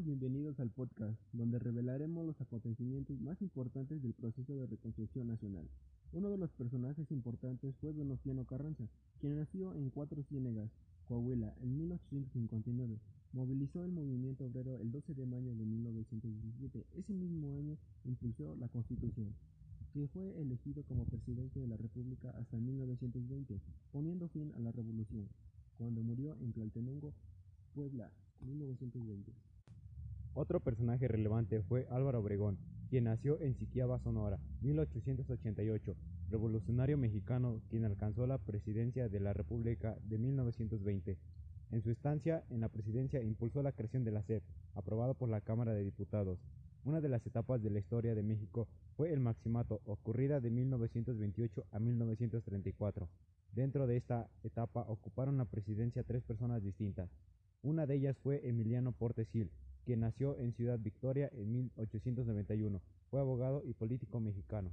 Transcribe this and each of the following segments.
bienvenidos al podcast, donde revelaremos los acontecimientos más importantes del proceso de reconstrucción nacional. Uno de los personajes importantes fue Donostiano Carranza, quien nació en Cuatro Ciénegas, Coahuila, en 1859. Movilizó el movimiento obrero el 12 de mayo de 1917. Ese mismo año impulsó la Constitución, que fue elegido como presidente de la República hasta 1920, poniendo fin a la revolución, cuando murió en Tlaltenango, Puebla, 1920. Otro personaje relevante fue Álvaro Obregón, quien nació en Siquiaba, Sonora, 1888, revolucionario mexicano quien alcanzó la presidencia de la República de 1920. En su estancia en la presidencia impulsó la creación de la SEP, aprobado por la Cámara de Diputados. Una de las etapas de la historia de México fue el Maximato, ocurrida de 1928 a 1934. Dentro de esta etapa ocuparon la presidencia tres personas distintas. Una de ellas fue Emiliano Portes Gil, quien nació en Ciudad Victoria en 1891. Fue abogado y político mexicano.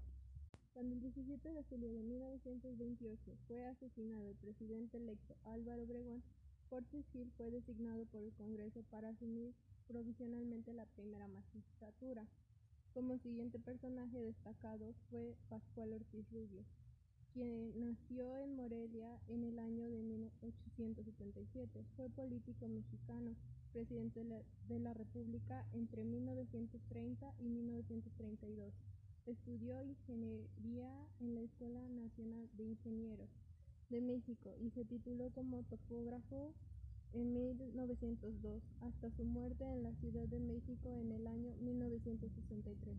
Cuando el 17 de julio de 1928 fue asesinado el presidente electo Álvaro Obregón, Portes Gil fue designado por el Congreso para asumir provisionalmente la primera magistratura. Como siguiente personaje destacado fue Pascual Ortiz Rubio, quien nació en Morelia en el año 1877. Fue político mexicano, presidente de la República entre 1930 y 1932. Estudió ingeniería en la Escuela Nacional de Ingenieros de México y se tituló como topógrafo en 1902 hasta su muerte en la Ciudad de México en el año 1963.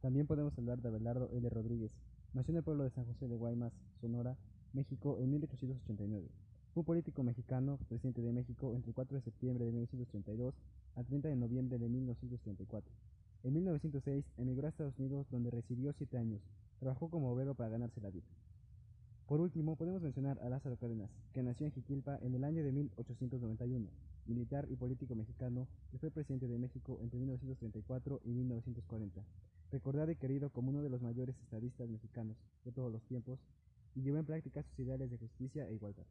También podemos hablar de Abelardo L. Rodríguez. Nació en el pueblo de San José de Guaymas, Sonora, México, en 1889. Fue un político mexicano, presidente de México entre el 4 de septiembre de 1932 al 30 de noviembre de 1934. En 1906 emigró a Estados Unidos donde residió siete años. Trabajó como obrero para ganarse la vida. Por último, podemos mencionar a Lázaro Cárdenas, que nació en Jiquilpa en el año de 1891, militar y político mexicano que fue presidente de México entre 1934 y 1940. Recordado y querido como uno de los mayores estadistas mexicanos de todos los tiempos, y llevó en práctica sus ideales de justicia e igualdad.